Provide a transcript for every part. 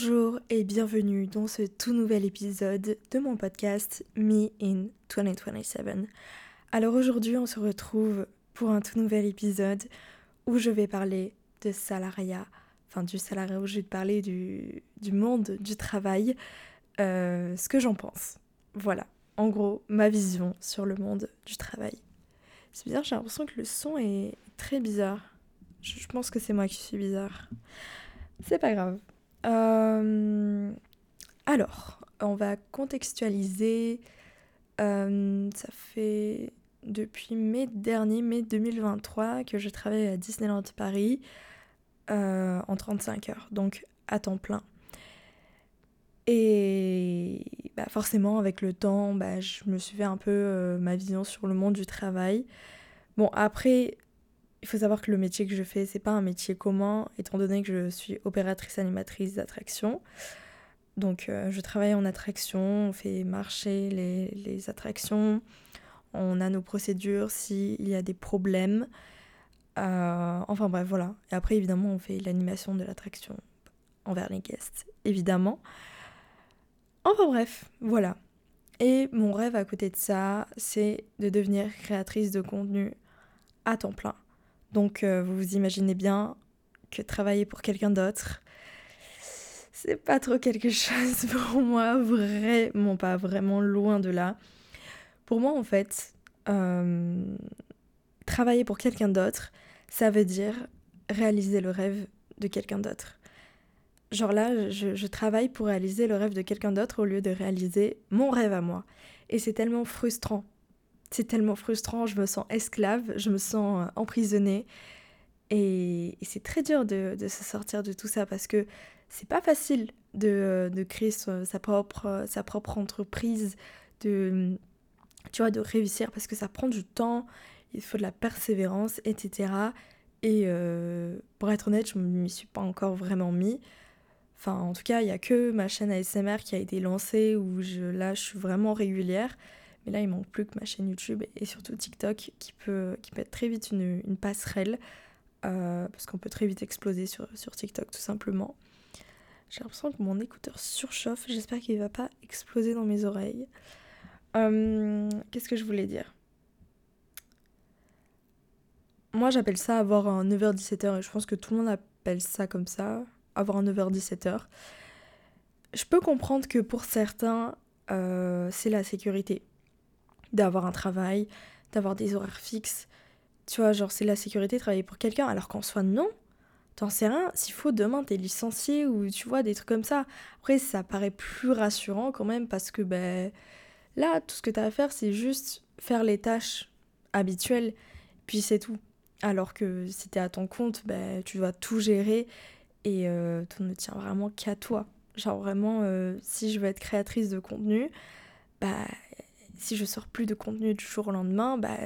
Bonjour et bienvenue dans ce tout nouvel épisode de mon podcast Me in 2027. Alors aujourd'hui on se retrouve pour un tout nouvel épisode où je vais parler de salariat, enfin du salariat où je vais parler du, monde du travail, euh, ce que j'en pense. Voilà, en gros ma vision sur le monde du travail. C'est bizarre, j'ai l'impression que le son est très bizarre. Je pense que c'est moi qui suis bizarre. C'est pas grave. Euh, alors, on va contextualiser. Euh, ça fait depuis mai dernier, mai 2023, que je travaille à Disneyland Paris euh, en 35 heures, donc à temps plein. Et bah forcément, avec le temps, bah, je me suis fait un peu ma vision sur le monde du travail. Bon, après, il faut savoir que le métier que je fais, c'est pas un métier commun, étant donné que je suis opératrice animatrice d'attraction. Donc euh, je travaille en attraction, on fait marcher les, attractions, on a nos procédures s'il y a des problèmes. Euh, enfin bref, voilà. Et après, évidemment, on fait l'animation de l'attraction envers les guests, évidemment. Enfin bref, voilà. Et mon rêve à côté de ça, c'est de devenir créatrice de contenu à temps plein. Donc euh, vous vous imaginez bien que travailler pour quelqu'un d'autre, c'est pas trop quelque chose pour moi, vraiment pas, vraiment loin de là. Pour moi en fait, euh, travailler pour quelqu'un d'autre, ça veut dire réaliser le rêve de quelqu'un d'autre. Genre là, je, travaille pour réaliser le rêve de quelqu'un d'autre au lieu de réaliser mon rêve à moi. Et c'est tellement frustrant c'est tellement frustrant, je me sens esclave, je me sens euh, emprisonnée. Et, c'est très dur de, se sortir de tout ça parce que c'est pas facile de, euh, créer sa, propre, euh, sa propre entreprise, de, tu vois, de réussir parce que ça prend du temps, il faut de la persévérance, etc. Et pour être honnête, je ne m'y suis pas encore vraiment mis. Enfin, en tout cas, il n'y a que ma chaîne ASMR qui a été lancée où je, là, je suis vraiment régulière. Mais là, il manque plus que ma chaîne YouTube et surtout TikTok qui peut, qui peut être très vite une, passerelle. Euh, parce qu'on peut très vite exploser sur, sur TikTok tout simplement. J'ai l'impression que mon écouteur surchauffe. J'espère qu'il ne va pas exploser dans mes oreilles. Euh, qu'est-ce que je voulais dire? Moi, j'appelle ça avoir un 9h-17h et je pense que tout le monde appelle ça comme ça, avoir un 9h-17h. Je peux comprendre que pour certains, euh, c'est la sécurité d'avoir un travail, d'avoir des horaires fixes. Tu vois, genre c'est la sécurité de travailler pour quelqu'un, alors qu'en soi non. T'en sais rien, s'il faut demain t'es licencié ou tu vois des trucs comme ça. Après ça paraît plus rassurant quand même parce que ben là tout ce que t'as à faire c'est juste faire les tâches habituelles puis c'est tout. Alors que si t'es à ton compte, ben, tu dois tout gérer et euh, tout ne tient vraiment qu'à toi. Genre vraiment, euh, si je veux être créatrice de contenu, bah si je sors plus de contenu du jour au lendemain, bah,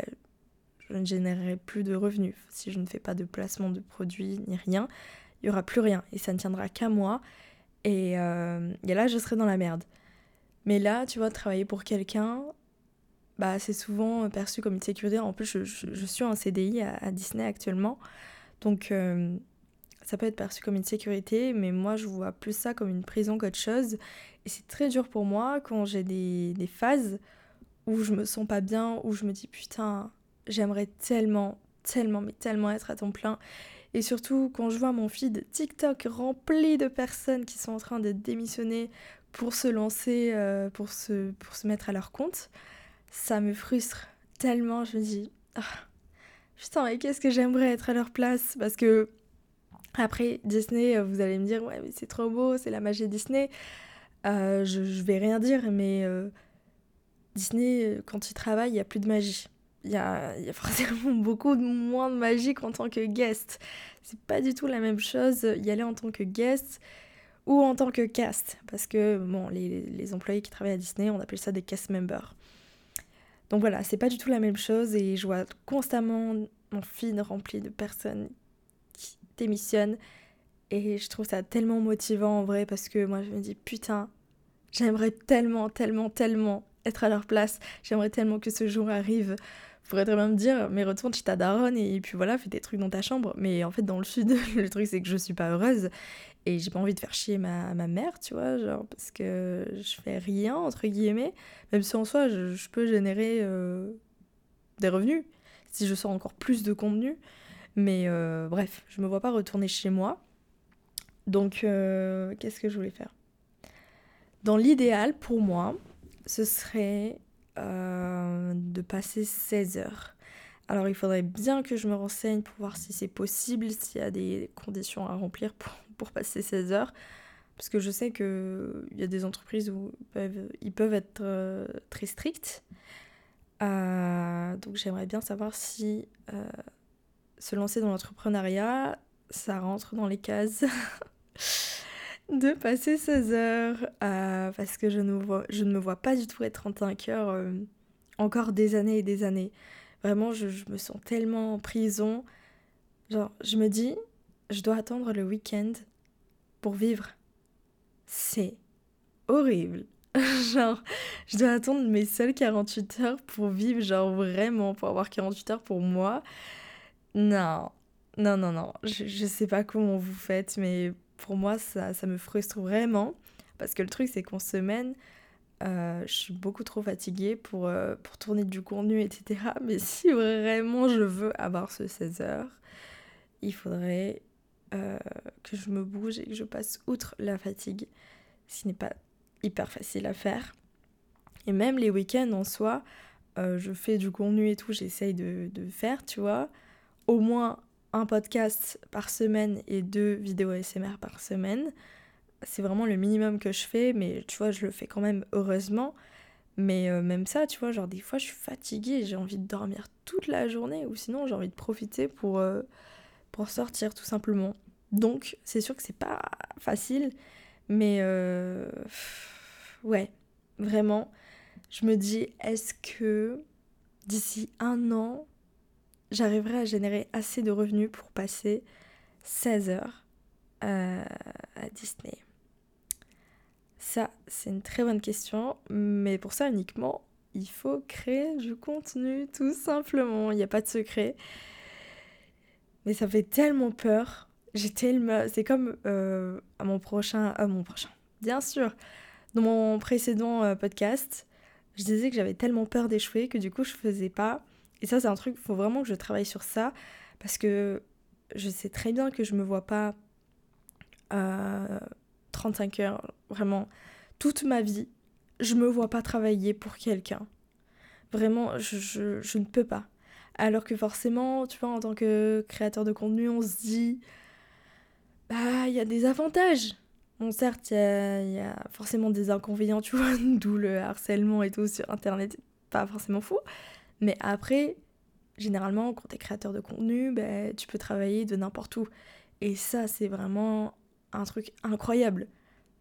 je ne générerai plus de revenus. Si je ne fais pas de placement de produits ni rien, il y aura plus rien et ça ne tiendra qu'à moi. Et, euh, là, je serai dans la merde. Mais là, tu vois, travailler pour quelqu'un, bah, c'est souvent perçu comme une sécurité. En plus, je, suis en CDI à, Disney actuellement. Donc, euh, ça peut être perçu comme une sécurité, mais moi, je vois plus ça comme une prison qu'autre chose. Et c'est très dur pour moi quand j'ai des phases où je me sens pas bien, où je me dis putain, j'aimerais tellement, tellement, mais tellement être à temps plein. Et surtout quand je vois mon feed TikTok rempli de personnes qui sont en train de démissionner pour se lancer, euh, pour, se, mettre à leur compte, ça me frustre tellement. Je me dis, ah, putain, mais qu'est-ce que j'aimerais être à leur place? Parce que après Disney, vous allez me dire, ouais, mais c'est trop beau, c'est la magie Disney. Euh, je, vais rien dire, mais euh, Disney, euh, quand il travaille, il n'y a plus de magie. Il y a, forcément beaucoup moins de magie qu'en tant que guest. C'est pas du tout la même chose y aller en tant que guest ou en tant que cast. Parce que, bon, les, les employés qui travaillent à Disney, on appelle ça des cast members. Donc voilà, c'est pas du tout la même chose et je vois constamment mon feed rempli de personnes qui démissionnent. Et je trouve ça tellement motivant en vrai parce que moi je me dis putain, j'aimerais tellement, tellement, tellement être à leur place. J'aimerais tellement que ce jour arrive pourrait très bien me dire, mais retourne chez ta daronne et puis voilà, fais des trucs dans ta chambre. Mais en fait, dans le sud, le truc c'est que je suis pas heureuse et j'ai pas envie de faire chier ma, ma mère, tu vois, genre parce que je fais rien, entre guillemets, même si en soi, je, peux générer euh, des revenus si je sors encore plus de contenu. Mais euh, bref, je me vois pas retourner chez moi. Donc, euh, qu'est-ce que je voulais faire? Dans l'idéal, pour moi, ce serait euh, de passer 16 heures. Alors il faudrait bien que je me renseigne pour voir si c'est possible, s'il y a des conditions à remplir pour, pour passer 16 heures. Parce que je sais qu'il y a des entreprises où ils peuvent, ils peuvent être euh, très stricts. Euh, donc j'aimerais bien savoir si se lancer dans l'entrepreneuriat, ça rentre dans les cases de passer 16 heures euh, parce que je ne, vois, je ne me vois pas du tout être 35 heures encore des années et des années. Vraiment, je, me sens tellement en prison. Genre, je me dis, je dois attendre le week-end pour vivre. C'est horrible. genre, je dois attendre mes seules 48 heures pour vivre, genre vraiment, pour avoir 48 heures pour moi. Non, non, non, non. Je, je sais pas comment vous faites, mais pour moi, ça, ça me frustre vraiment. Parce que le truc, c'est qu'en semaine, euh, je suis beaucoup trop fatiguée pour, euh, tourner du contenu, etc. Mais si vraiment je veux avoir ce 16 heures, il faudrait euh, que je me bouge et que je passe outre la fatigue, ce n'est pas hyper facile à faire. Et même les week-ends en soi, je fais du contenu et tout, j'essaye de, de faire, tu vois. Au moins un podcast par semaine et deux vidéos ASMR par semaine. C'est vraiment le minimum que je fais, mais tu vois, je le fais quand même heureusement. Mais euh, même ça, tu vois, genre des fois je suis fatiguée, j'ai envie de dormir toute la journée, ou sinon j'ai envie de profiter pour, euh, pour sortir tout simplement. Donc c'est sûr que c'est pas facile, mais euh, ouais, vraiment, je me dis, est-ce que d'ici un an, j'arriverai à générer assez de revenus pour passer 16 heures euh, à, Disney Ça, c'est une très bonne question, mais pour ça uniquement, il faut créer du contenu, tout simplement. Il n'y a pas de secret. Mais ça fait tellement peur. J'ai tellement... C'est comme euh, à mon prochain... À mon prochain. Bien sûr. Dans mon précédent euh, podcast, je disais que j'avais tellement peur d'échouer que du coup, je faisais pas et ça, c'est un truc, faut vraiment que je travaille sur ça parce que je sais très bien que je me vois pas à 35 heures, vraiment, toute ma vie. Je me vois pas travailler pour quelqu'un. Vraiment, je, je, ne peux pas. Alors que forcément, tu vois, en tant que créateur de contenu, on se dit, bah, il y a des avantages. Bon, certes, il y, y, a forcément des inconvénients, tu vois, d'où le harcèlement et tout sur Internet, pas forcément fou. Mais après, généralement, quand tu es créateur de contenu, ben, tu peux travailler de n'importe où. Et ça, c'est vraiment un truc incroyable.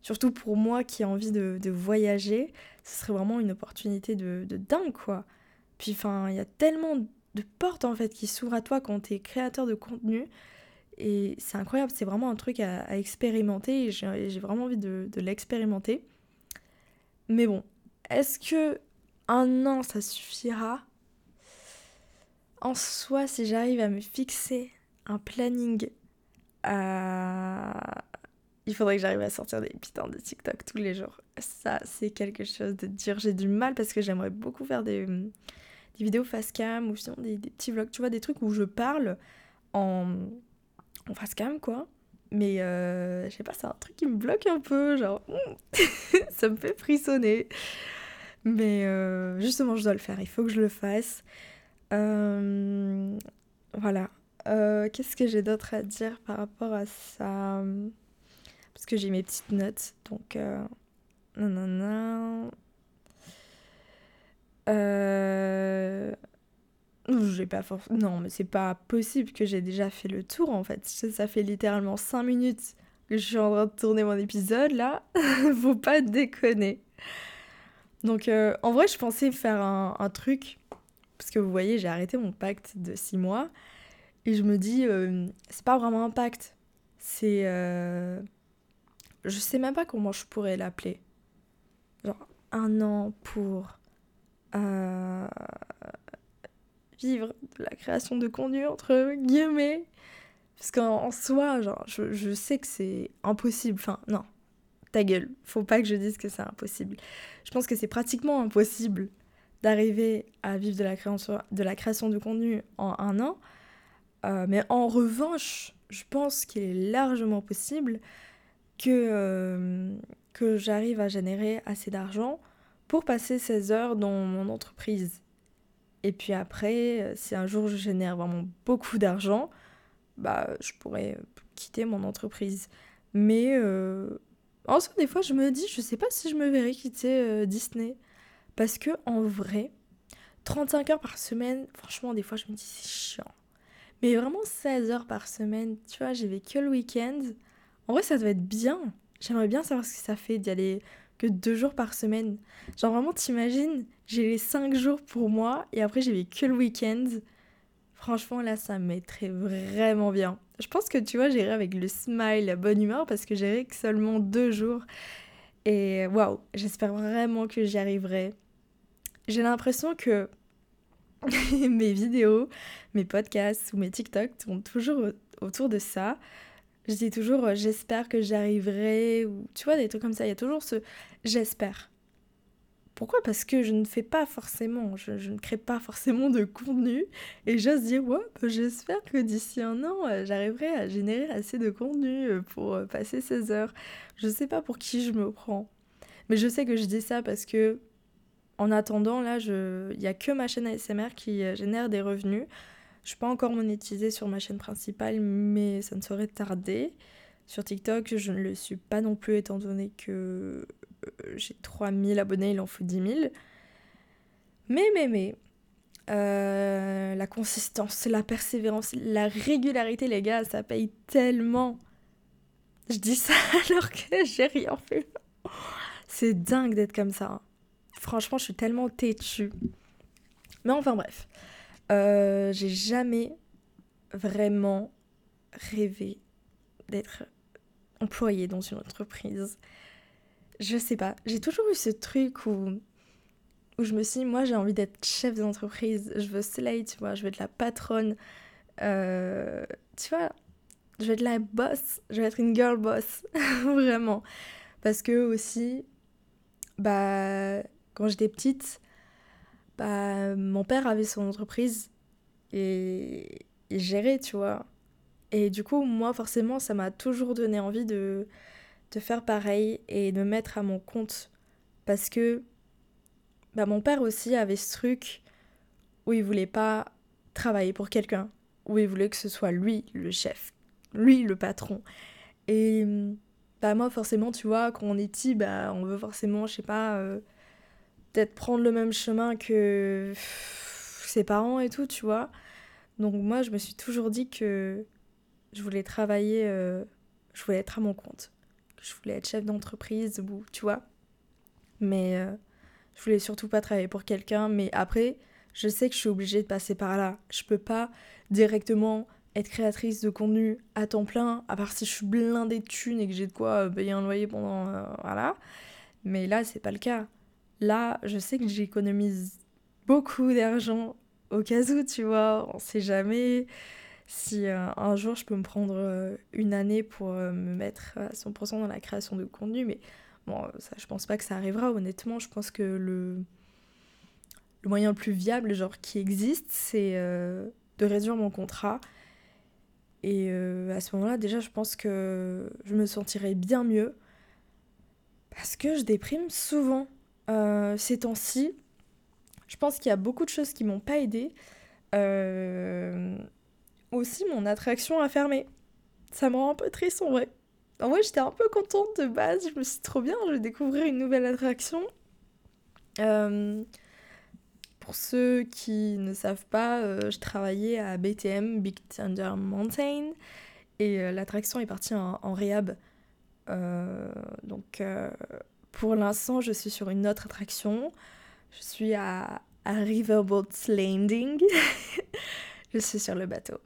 Surtout pour moi qui ai envie de, voyager, ce serait vraiment une opportunité de, dingue, quoi. Puis, enfin, il y a tellement de portes, en fait, qui s'ouvrent à toi quand tu es créateur de contenu. Et c'est incroyable, c'est vraiment un truc à, expérimenter. Et j'ai vraiment envie de, de l'expérimenter. Mais bon, est-ce que un an, ça suffira? En soi, si j'arrive à me fixer un planning, euh, il faudrait que j'arrive à sortir des putains de TikTok tous les jours. Ça, c'est quelque chose de dire. J'ai du mal parce que j'aimerais beaucoup faire des, des vidéos face cam ou sinon des, petits vlogs, tu vois, des trucs où je parle en, face cam, quoi. Mais euh, je sais pas, c'est un truc qui me bloque un peu, genre, ça me fait frissonner. Mais euh, justement, je dois le faire, il faut que je le fasse. Euh, voilà. Euh, qu'est-ce que j'ai d'autre à dire par rapport à ça? Parce que j'ai mes petites notes, donc... Euh... non Euh... J'ai pas force. Non, mais c'est pas possible que j'ai déjà fait le tour en fait. Ça fait littéralement 5 minutes que je suis en train de tourner mon épisode là. Faut pas déconner. Donc euh, en vrai, je pensais faire un truc parce que vous voyez, j'ai arrêté mon pacte de 6 mois. Et je me dis, euh, c'est pas vraiment un pacte. C'est. Euh, je sais même pas comment je pourrais l'appeler. Genre, un an pour. Euh, vivre la création de contenu, entre guillemets. Parce qu'en soi, genre, je, je sais que c'est impossible. Enfin, non, ta gueule. Faut pas que je dise que c'est impossible. Je pense que c'est pratiquement impossible d'arriver à vivre de la, création, de la création de contenu en un an. Euh, mais en revanche, je pense qu'il est largement possible que, euh, que j'arrive à générer assez d'argent pour passer 16 heures dans mon entreprise. Et puis après, euh, si un jour je génère vraiment beaucoup d'argent, bah, je pourrais quitter mon entreprise. Mais en soi, des fois, je me dis, je sais pas si je me verrais quitter Disney. Parce que en vrai, 35 heures par semaine, franchement, des fois, je me dis, c'est chiant. Mais vraiment 16 heures par semaine, tu vois, j'ai vécu le week-end. En vrai, ça doit être bien. J'aimerais bien savoir ce que ça fait d'y aller que deux jours par semaine. Genre vraiment, t'imagines, j'ai les 5 jours pour moi et après j'ai vécu le week-end. Franchement, là, ça mettrait vraiment bien. Je pense que tu vois, j'irai avec le smile, la bonne humeur parce que j'irai que seulement deux jours. Et waouh, j'espère vraiment que j'y arriverai. J'ai l'impression que mes vidéos, mes podcasts ou mes TikTok tournent toujours autour de ça. Je dis toujours euh, j'espère que j'arriverai ou tu vois des trucs comme ça. Il y a toujours ce j'espère. Pourquoi? Parce que je ne fais pas forcément, je, ne crée pas forcément de contenu et j'ose dire ouais, bah, j'espère que d'ici un an euh, j'arriverai à générer assez de contenu euh, pour passer 16 heures. Je sais pas pour qui je me prends, mais je sais que je dis ça parce que en attendant, là, il n'y a que ma chaîne ASMR qui euh, génère des revenus. Je ne suis pas encore monétisée sur ma chaîne principale, mais ça ne saurait tarder. Sur TikTok, je ne le suis pas non plus, étant donné que euh, j'ai 3000 abonnés, il en faut 10 000. Mais, mais, mais, euh, la consistance, la persévérance, la régularité, les gars, ça paye tellement. Je dis ça alors que j'ai rien fait. C'est dingue d'être comme ça. Hein. Franchement, je suis tellement têtue. Mais enfin bref, euh, j'ai jamais vraiment rêvé d'être employée dans une entreprise. Je sais pas, j'ai toujours eu ce truc où, où je me suis dit, moi j'ai envie d'être chef d'entreprise, je veux slay, tu vois, je veux être la patronne. Euh, tu vois, je veux être la boss, je veux être une girl boss, vraiment. Parce que aussi, bah, quand j'étais petite, bah, mon père avait son entreprise et il gérait, tu vois. Et du coup, moi, forcément, ça m'a toujours donné envie de, de faire pareil et de mettre à mon compte. Parce que bah, mon père aussi avait ce truc où il voulait pas travailler pour quelqu'un, où il voulait que ce soit lui le chef, lui le patron. Et bah moi forcément, tu vois, quand on est petit, bah on veut forcément, je sais pas, euh, peut-être prendre le même chemin que ses parents et tout, tu vois. Donc moi, je me suis toujours dit que je voulais travailler, euh, je voulais être à mon compte, je voulais être chef d'entreprise ou tu vois. Mais euh, je voulais surtout pas travailler pour quelqu'un. Mais après, je sais que je suis obligée de passer par là. Je peux pas directement être créatrice de contenu à temps plein, à part si je suis blindée de thunes et que j'ai de quoi payer un loyer pendant. Euh, voilà. Mais là, c'est pas le cas. Là, je sais que j'économise beaucoup d'argent au cas où, tu vois, on sait jamais si euh, un jour je peux me prendre euh, une année pour euh, me mettre à 100% dans la création de contenu, mais bon, ça, je pense pas que ça arrivera, honnêtement, je pense que le, moyen le plus viable, genre qui existe, c'est de réduire mon contrat. Et à ce moment-là, déjà, je pense que je me sentirais bien mieux parce que je déprime souvent. Ces temps-ci. Je pense qu'il y a beaucoup de choses qui m'ont pas aidé. Euh, aussi, mon attraction a fermé. Ça me rend un peu triste en vrai. En vrai, j'étais un peu contente de base. Je me suis dit, trop bien, je vais découvrir une nouvelle attraction. Euh, pour ceux qui ne savent pas, je travaillais à BTM, Big Thunder Mountain, et l'attraction est partie en, en réhab. donc pour l'instant, je suis sur une autre attraction. Je suis à, Riverboat Landing. je suis sur le bateau.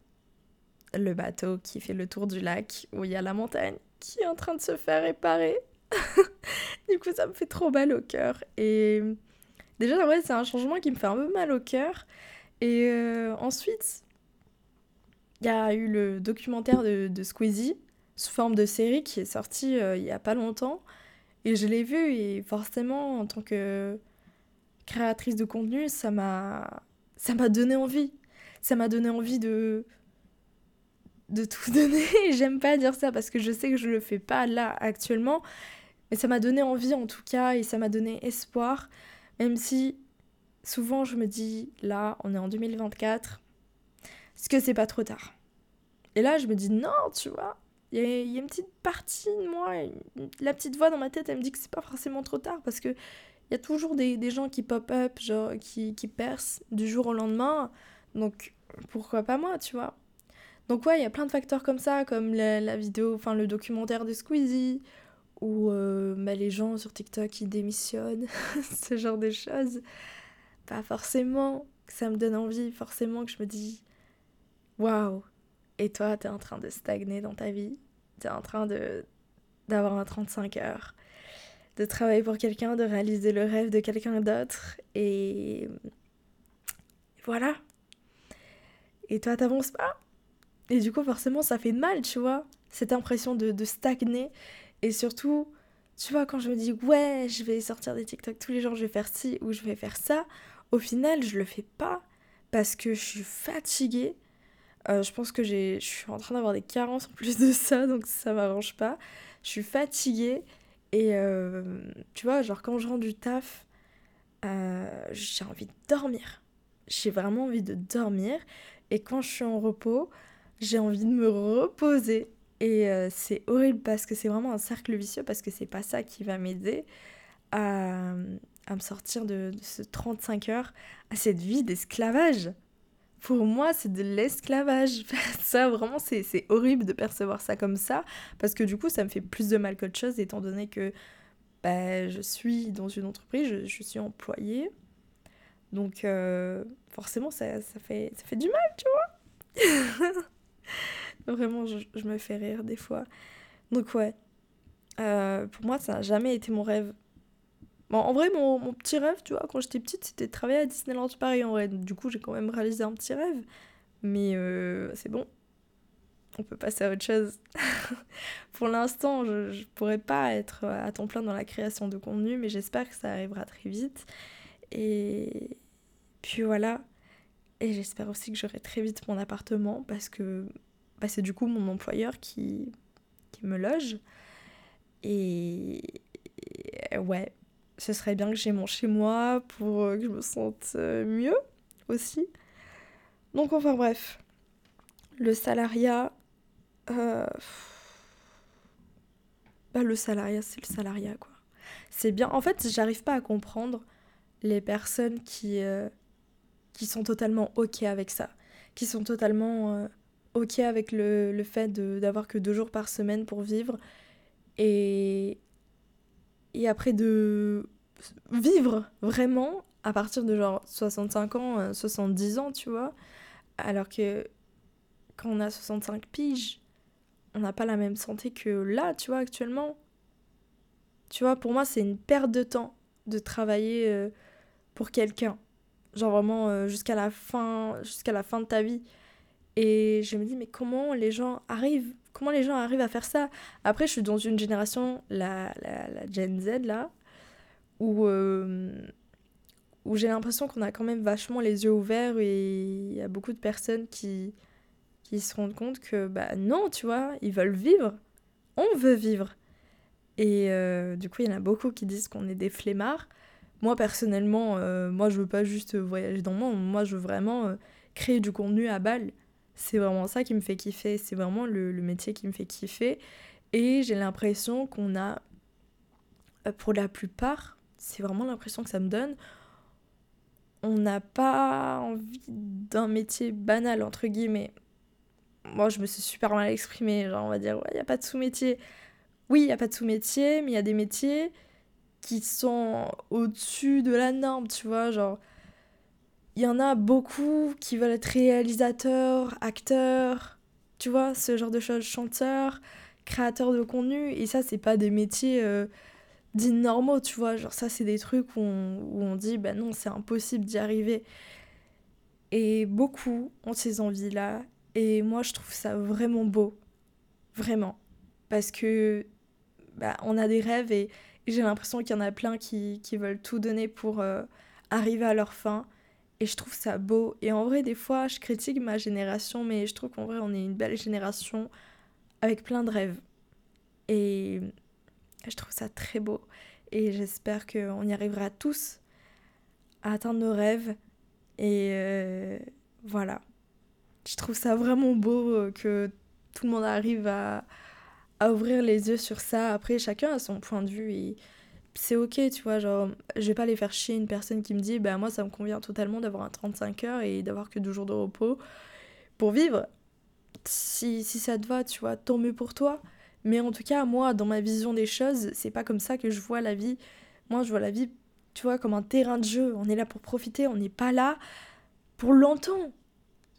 Le bateau qui fait le tour du lac où il y a la montagne qui est en train de se faire réparer. du coup, ça me fait trop mal au cœur. Et déjà, en vrai, c'est un changement qui me fait un peu mal au cœur. Et euh, ensuite, il y a eu le documentaire de, Squeezie sous forme de série qui est sorti euh, il y a pas longtemps. Et je l'ai vu et forcément, en tant que créatrice de contenu, ça m'a ça m'a donné envie. Ça m'a donné envie de de tout donner. J'aime pas dire ça parce que je sais que je le fais pas là actuellement, mais ça m'a donné envie en tout cas et ça m'a donné espoir, même si souvent je me dis là, on est en 2024, est-ce que c'est pas trop tard? Et là, je me dis non, tu vois. Il y, y, a une petite partie de moi, la petite voix dans ma tête, elle me dit que c'est pas forcément trop tard parce que il y a toujours des, des gens qui pop-up, genre qui, qui percent du jour au lendemain. Donc pourquoi pas moi, tu vois? Donc ouais, il y a plein de facteurs comme ça, comme la, vidéo, enfin le documentaire de Squeezie, ou euh, bah, les gens sur TikTok qui démissionnent, ce genre de choses. Pas forcément que ça me donne envie, forcément que je me dis waouh, et toi t'es en train de stagner dans ta vie, t'es en train de d'avoir un 35 heures, de travailler pour quelqu'un, de réaliser le rêve de quelqu'un d'autre, et voilà. Et toi t'avances pas? Et du coup, forcément, ça fait mal, tu vois, cette impression de, de, stagner. Et surtout, tu vois, quand je me dis, ouais, je vais sortir des TikTok tous les jours, je vais faire ci ou je vais faire ça, au final, je le fais pas parce que je suis fatiguée. Euh, je pense que je suis en train d'avoir des carences en plus de ça, donc ça m'arrange pas. Je suis fatiguée et euh, tu vois, genre quand je rentre du taf, euh, j'ai envie de dormir. J'ai vraiment envie de dormir. Et quand je suis en repos, j'ai envie de me reposer. Et euh, c'est horrible parce que c'est vraiment un cercle vicieux, parce que c'est pas ça qui va m'aider à, à, me sortir de, ce 35 heures, à cette vie d'esclavage. Pour moi, c'est de l'esclavage. ça, vraiment, c'est horrible de percevoir ça comme ça, parce que du coup, ça me fait plus de mal qu'autre chose, étant donné que bah, je suis dans une entreprise, je, je suis employée. Donc, euh, forcément, ça, ça, fait, ça fait du mal, tu vois. Vraiment, je, je, me fais rire des fois. Donc ouais, euh, pour moi, ça n'a jamais été mon rêve. Bon, en vrai, mon, mon petit rêve, tu vois, quand j'étais petite, c'était de travailler à Disneyland Paris en vrai. Du coup, j'ai quand même réalisé un petit rêve. Mais euh, c'est bon. On peut passer à autre chose. pour l'instant, je ne pourrais pas être à temps plein dans la création de contenu, mais j'espère que ça arrivera très vite. Et puis voilà. Et j'espère aussi que j'aurai très vite mon appartement parce que bah, c'est du coup mon employeur qui, qui me loge. Et, ouais, ce serait bien que j'ai mon chez moi pour que je me sente euh, mieux aussi. Donc enfin bref, le salariat... Euh... Bah, le salariat, c'est le salariat quoi. C'est bien. En fait, j'arrive pas à comprendre les personnes qui... Euh qui sont totalement ok avec ça, qui sont totalement euh, ok avec le, le fait d'avoir que deux jours par semaine pour vivre. Et, et après de vivre vraiment à partir de genre 65 ans, 70 euh, ans, tu vois, alors que quand on a 65 piges, on n'a pas la même santé que là, tu vois, actuellement. Tu vois, pour moi, c'est une perte de temps de travailler euh, pour quelqu'un genre vraiment euh, jusqu'à la fin jusqu'à la fin de ta vie. Et je me dis mais comment les gens arrivent comment les gens arrivent à faire ça? Après je suis dans une génération la, la, la Gen Z là où euh, où j'ai l'impression qu'on a quand même vachement les yeux ouverts et il y a beaucoup de personnes qui qui se rendent compte que bah non tu vois ils veulent vivre. On veut vivre. Et euh, du coup il y en a beaucoup qui disent qu'on est des flemmards moi, personnellement, euh, moi, je veux pas juste voyager dans le monde. Moi, je veux vraiment euh, créer du contenu à balle. C'est vraiment ça qui me fait kiffer. C'est vraiment le, métier qui me fait kiffer. Et j'ai l'impression qu'on a, euh, pour la plupart, c'est vraiment l'impression que ça me donne, on n'a pas envie d'un métier banal, entre guillemets. Moi, je me suis super mal exprimée. Genre, on va dire, ouais, il n'y a pas de sous-métier. Oui, il n'y a pas de sous-métier, mais il y a des métiers qui sont au-dessus de la norme, tu vois, genre il y en a beaucoup qui veulent être réalisateurs, acteurs, tu vois, ce genre de choses, chanteurs, créateurs de contenu et ça c'est pas des métiers euh, dits normaux, tu vois, genre ça c'est des trucs où on, où on dit bah non, c'est impossible d'y arriver. Et beaucoup ont ces envies-là. Et moi, je trouve ça vraiment beau. Vraiment. Parce que bah, on a des rêves et, j'ai l'impression qu'il y en a plein qui, veulent tout donner pour euh, arriver à leur fin. Et je trouve ça beau. Et en vrai, des fois, je critique ma génération, mais je trouve qu'en vrai, on est une belle génération avec plein de rêves. Et je trouve ça très beau. Et j'espère qu'on y arrivera tous à atteindre nos rêves. Et euh, voilà. Je trouve ça vraiment beau euh, que tout le monde arrive à, à ouvrir les yeux sur ça. Après, chacun a son point de vue et c'est ok, tu vois. Genre, je vais pas aller faire chier une personne qui me dit, bah moi ça me convient totalement d'avoir un 35 heures et d'avoir que deux jours de repos pour vivre. Si, si ça te va, tu vois, tant mieux pour toi. Mais en tout cas, moi, dans ma vision des choses, c'est pas comme ça que je vois la vie. Moi, je vois la vie, tu vois, comme un terrain de jeu. On est là pour profiter, on n'est pas là pour longtemps.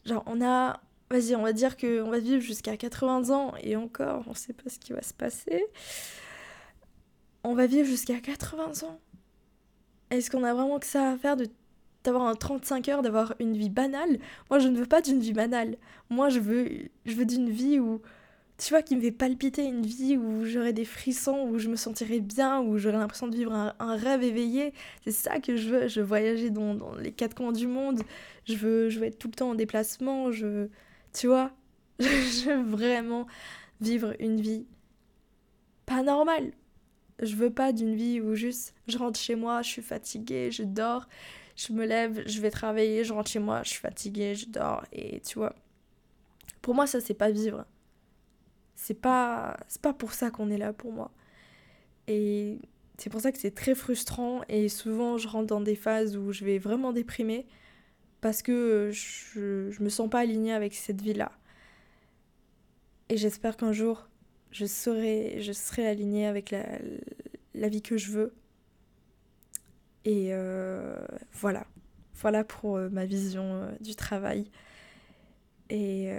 Genre, on a. Vas-y, on va dire qu'on va vivre jusqu'à 80 ans et encore, on sait pas ce qui va se passer. On va vivre jusqu'à 80 ans. Est-ce qu'on a vraiment que ça à faire de d'avoir un 35 heures, d'avoir une vie banale? Moi, je ne veux pas d'une vie banale. Moi, je veux, je veux d'une vie où tu vois, qui me fait palpiter une vie où j'aurais des frissons, où je me sentirais bien, où j'aurais l'impression de vivre un, rêve éveillé. C'est ça que je veux. Je veux voyager dans, les quatre coins du monde. Je veux, je veux être tout le temps en déplacement. Je, tu vois, je veux vraiment vivre une vie pas normale. Je veux pas d'une vie où juste je rentre chez moi, je suis fatiguée, je dors, je me lève, je vais travailler, je rentre chez moi, je suis fatiguée, je dors. Et tu vois, pour moi, ça, c'est pas vivre c'est pas c'est pas pour ça qu'on est là pour moi. Et c'est pour ça que c'est très frustrant et souvent je rentre dans des phases où je vais vraiment déprimer parce que je, je me sens pas alignée avec cette vie-là. Et j'espère qu'un jour je serai je serai alignée avec la, la vie que je veux. Et euh, voilà. Voilà pour euh, ma vision euh, du travail. Et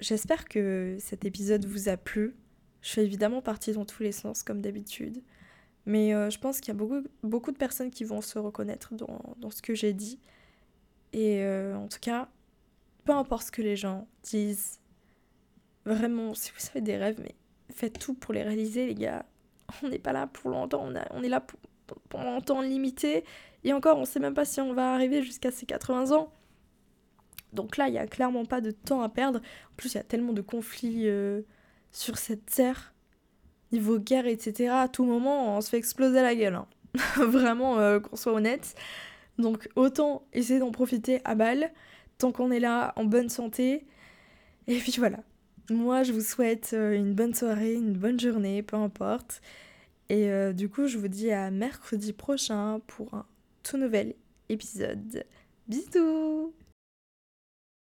J'espère que cet épisode vous a plu. Je fais évidemment partie dans tous les sens, comme d'habitude. Mais euh, je pense qu'il y a beaucoup, beaucoup de personnes qui vont se reconnaître dans, dans ce que j'ai dit. Et euh, en tout cas, peu importe ce que les gens disent, vraiment, si vous avez des rêves, mais faites tout pour les réaliser, les gars. On n'est pas là pour longtemps, on, a, on est là pour, pour, un temps limité. Et encore, on ne sait même pas si on va arriver jusqu'à ces 80 ans. Donc là, il n'y a clairement pas de temps à perdre. En plus, il y a tellement de conflits euh, sur cette terre, niveau guerre, etc. À tout moment, on se fait exploser la gueule. Hein. Vraiment, euh, qu'on soit honnête. Donc autant essayer d'en profiter à balle, tant qu'on est là en bonne santé. Et puis voilà. Moi, je vous souhaite euh, une bonne soirée, une bonne journée, peu importe. Et du coup, je vous dis à mercredi prochain pour un tout nouvel épisode. Bisous